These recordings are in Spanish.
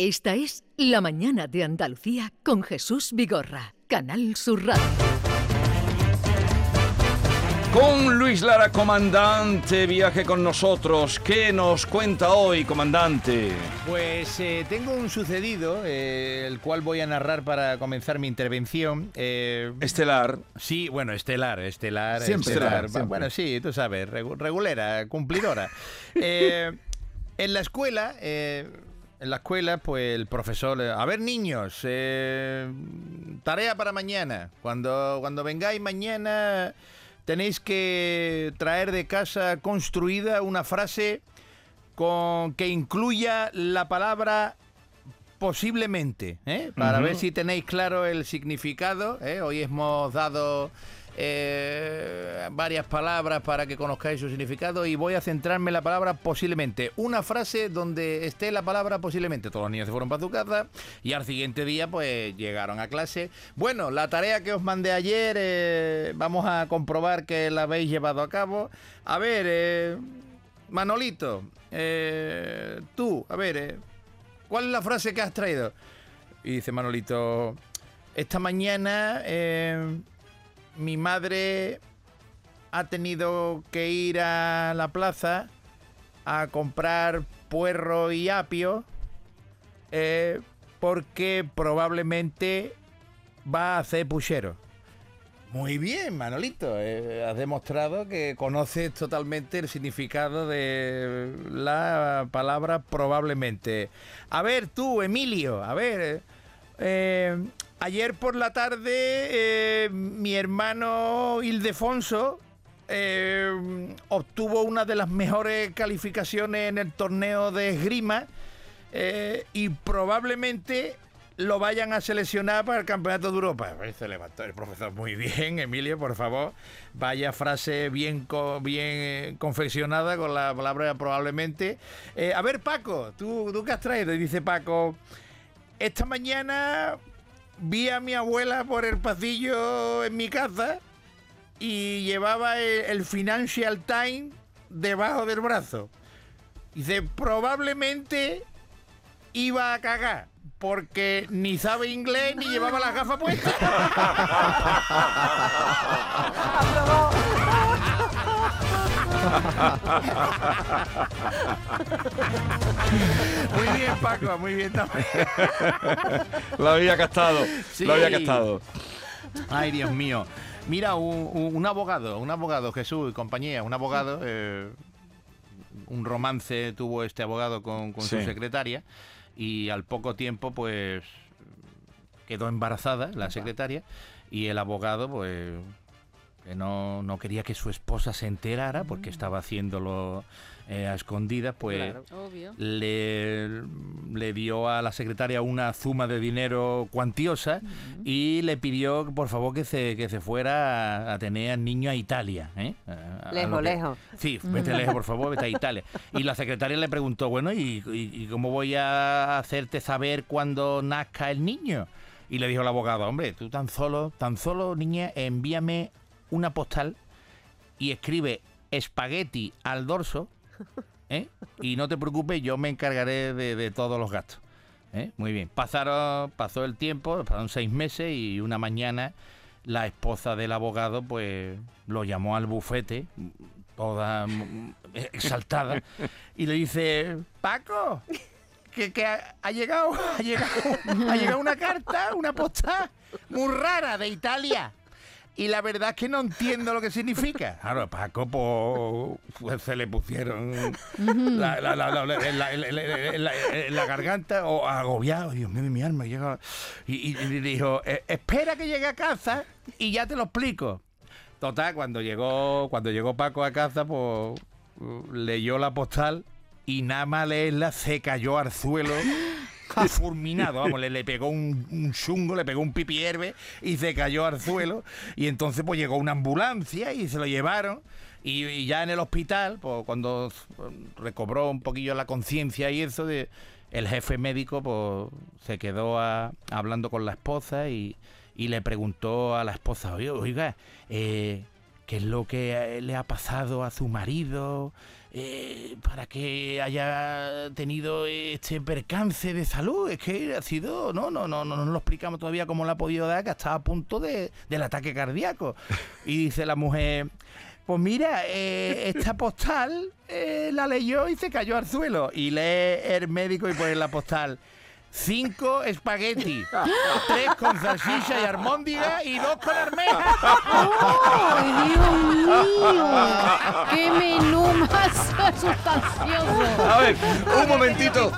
Esta es La Mañana de Andalucía con Jesús Vigorra, Canal Sur Radio. Con Luis Lara, comandante, viaje con nosotros. ¿Qué nos cuenta hoy, comandante? Pues eh, tengo un sucedido, eh, el cual voy a narrar para comenzar mi intervención. Eh, Estelar. sí, bueno, estelar, estelar, Siempre estelar. estelar, siempre. Bueno, sí, tú sabes, regu- regulera, cumplidora. Eh, en la escuela, eh, en la escuela, pues el profesor, eh, a ver niños, eh, tarea para mañana. Cuando, cuando vengáis mañana tenéis que traer de casa construida una frase con que incluya la palabra posiblemente, ¿eh? para ver si tenéis claro el significado. ¿eh? Hoy hemos dado eh, varias palabras para que conozcáis su significado y voy a centrarme en la palabra posiblemente. Una frase donde esté la palabra posiblemente. Todos los niños se fueron para su casa y al siguiente día pues llegaron a clase. Bueno, la tarea que os mandé ayer eh, vamos a comprobar que la habéis llevado a cabo. A ver, eh, Manolito, eh, tú, a ver, eh, ¿cuál es la frase que has traído? Y dice Manolito, esta mañana mi madre ha tenido que ir a la plaza a comprar puerro y apio eh, porque probablemente va a hacer puchero. Muy bien, Manolito. eh, has demostrado que conoces totalmente el significado de la palabra probablemente. A ver, tú, Emilio, a ver. eh, ayer por la tarde, eh, mi hermano Ildefonso eh, obtuvo una de las mejores calificaciones en el torneo de esgrima eh, y probablemente lo vayan a seleccionar para el Campeonato de Europa. Pues Se levantó el profesor muy bien, Emilio, por favor. Vaya frase bien, bien confeccionada con la palabra probablemente. A ver, Paco, ¿tú, ¿tú qué has traído? Dice Paco, esta mañana vi a mi abuela por el pasillo en mi casa y llevaba el, Financial Times debajo del brazo. Dice, probablemente iba a cagar. Porque ni sabe inglés ni llevaba las gafas puestas. Muy bien, Paco, muy bien también. Lo había captado. Sí. Lo había captado. Ay, Dios mío. Mira, un, un- un abogado, un abogado, Jesús y compañía, un abogado, eh, un romance tuvo este abogado con, con su secretaria y al poco tiempo, pues, quedó embarazada la secretaria y el abogado, pues, que no, no quería que su esposa se enterara porque estaba haciéndolo eh, a escondidas, pues Obvio. le, le dio a la secretaria una suma de dinero cuantiosa y le pidió por favor que se, que se fuera a, a tener al niño a Italia. ¿eh? A- Lejos, que- lejos. Sí, vete lejos, por favor, vete a Italia. Y la secretaria le preguntó, bueno, ¿y, y- y cómo voy a hacerte saber cuándo nazca el niño? Y le dijo el abogado, hombre, tú tan solo, tan solo, niña, envíame una postal y escribe espagueti al dorso, ¿eh? y no te preocupes, yo me encargaré de, de todos los gastos. ¿eh? Muy bien, Pasaron, pasó el tiempo, pasaron seis meses y una mañana la esposa del abogado pues lo llamó al bufete, toda mm, exaltada, y le dice, Paco, que, que ha, ha llegado, ha llegado, ha llegado una carta, una postal muy rara de Italia. Y la verdad es que no entiendo lo que significa. Claro, a Paco, pues, pues, se le pusieron la, la, garganta o agobiado. Dios mío, mi alma llega. Y, y- y dijo, "Eh, espera que llegue a casa y ya te lo explico. Total, cuando llegó, cuando llegó Paco a casa, pues leyó la postal y nada más leerla se cayó al suelo. fulminado, vamos, le, le pegó un, un chungo, le pegó un pipi herbe y se cayó al suelo. Y entonces pues llegó una ambulancia y se lo llevaron. Y, ya en el hospital, pues cuando mm, recobró un poquillo la conciencia y eso, de, el jefe médico pues se quedó hablando con la esposa y, y le preguntó a la esposa, "Oye, oiga, eh, qué es lo que eh, le ha pasado a su marido, eh, para que haya tenido este percance de salud. Es que ha sido, no, no, no, no nos lo explicamos todavía cómo le ha podido dar, que estaba a punto de, del ataque cardíaco. Y dice la mujer, pues mira, eh, esta postal eh, la leyó y se cayó al suelo. Y lee el médico y pone la postal. Cinco espagueti, tres con salchicha y armóndiga y dos con armeja. ¡Ay, Dios mío! ¡Qué menú más sustancioso! A ver, un momentito.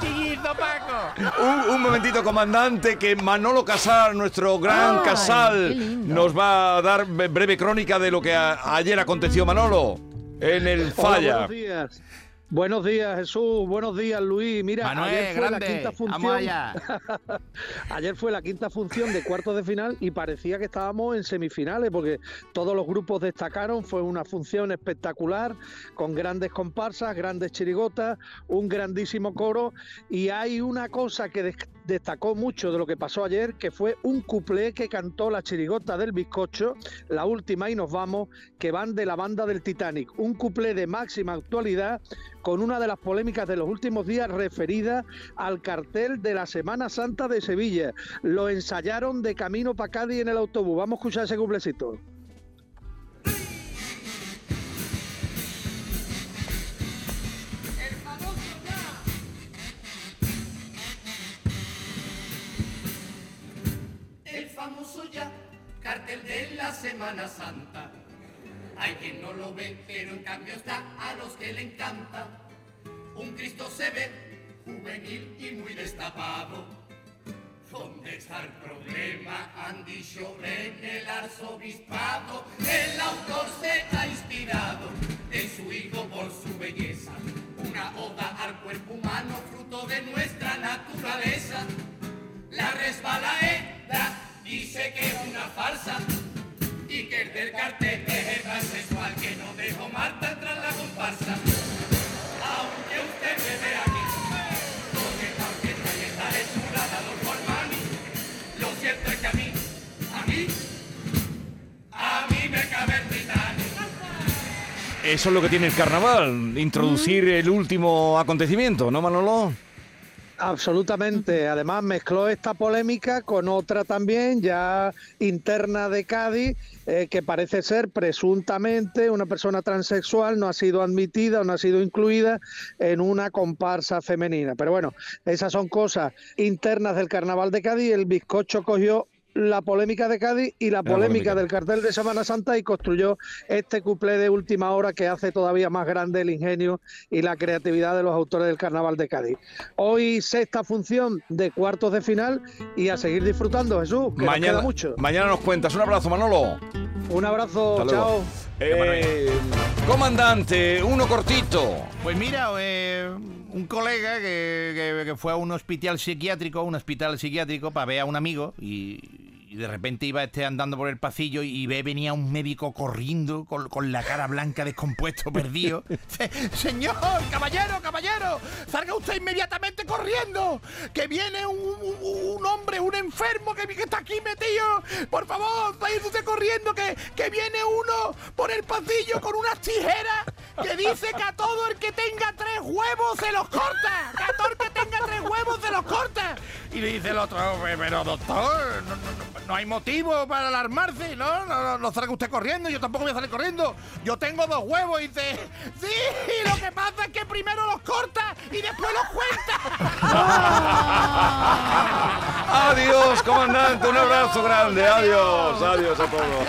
Un, un momentito, comandante, que Manolo Casal, nuestro gran Ay, Casal, nos va a dar bre- breve crónica de lo que a- ayer aconteció, Manolo, en el Hola, Falla. buenos días. Buenos días, Jesús. Buenos días, Luis. Mira, Manuel, ayer fue la quinta función. Allá. Ayer fue la quinta función de cuartos de final y parecía que estábamos en semifinales porque todos los grupos destacaron. Fue una función espectacular con grandes comparsas, grandes chirigotas, un grandísimo coro y hay una cosa que destacó mucho de lo que pasó ayer que fue un cuplé que cantó la chirigota del bizcocho, la última y nos vamos, que van de la banda del Titanic. Un cuplé de máxima actualidad con una de las polémicas de los últimos días referida al cartel de la Semana Santa de Sevilla. Lo ensayaron de camino para Cádiz en el autobús. Vamos a escuchar ese cuplecito. La Semana Santa. Hay quien no lo ve, pero en cambio está a los que le encanta. Un Cristo se ve juvenil y muy destapado. ¿Dónde está el problema? Han dicho en el arzobispado. El autor se ha inspirado en su hijo por su belleza. Eso es lo que tiene el carnaval, introducir el último acontecimiento, ¿no, Manolo? Absolutamente. Además, mezcló esta polémica con otra también, ya interna de Cádiz, eh, que parece ser presuntamente una persona transexual, no ha sido admitida o no ha sido incluida en una comparsa femenina. Pero bueno, esas son cosas internas del carnaval de Cádiz. El bizcocho cogió la polémica de Cádiz y la polémica. polémica del cartel de Semana Santa y construyó este cuplé de última hora que hace todavía más grande el ingenio y la creatividad de los autores del carnaval de Cádiz. Hoy sexta función de cuartos de final y a seguir disfrutando, Jesús, que nos queda mucho. mañana nos cuentas. Un abrazo, Manolo. Un abrazo, chao. Eh, comandante, uno cortito. Pues mira, eh, un colega que, que- fue a un hospital psiquiátrico, un hospital psiquiátrico para ver a un amigo y, de repente iba este andando por el pasillo y ve venía un médico corriendo con, con la cara blanca descompuesto, perdido. Se- Señor, caballero, caballero, salga usted inmediatamente corriendo, que viene un, un- un hombre, un enfermo que, que está aquí metido. Por favor, vaya usted corriendo, que, que viene uno por el pasillo con unas tijeras que dice que a todo el que tenga tres huevos se los corta. Que a todo el que tenga tres huevos se los corta. Y le dice el otro, pero doctor, no, hay motivo para alarmarse, ¿no? No, no, salga usted corriendo, yo tampoco voy a salir corriendo. Yo tengo dos huevos y dice, sí, lo que pasa es que primero los corta y después los cuenta. Adiós, comandante. Un abrazo grande. Adiós. Adiós a todos.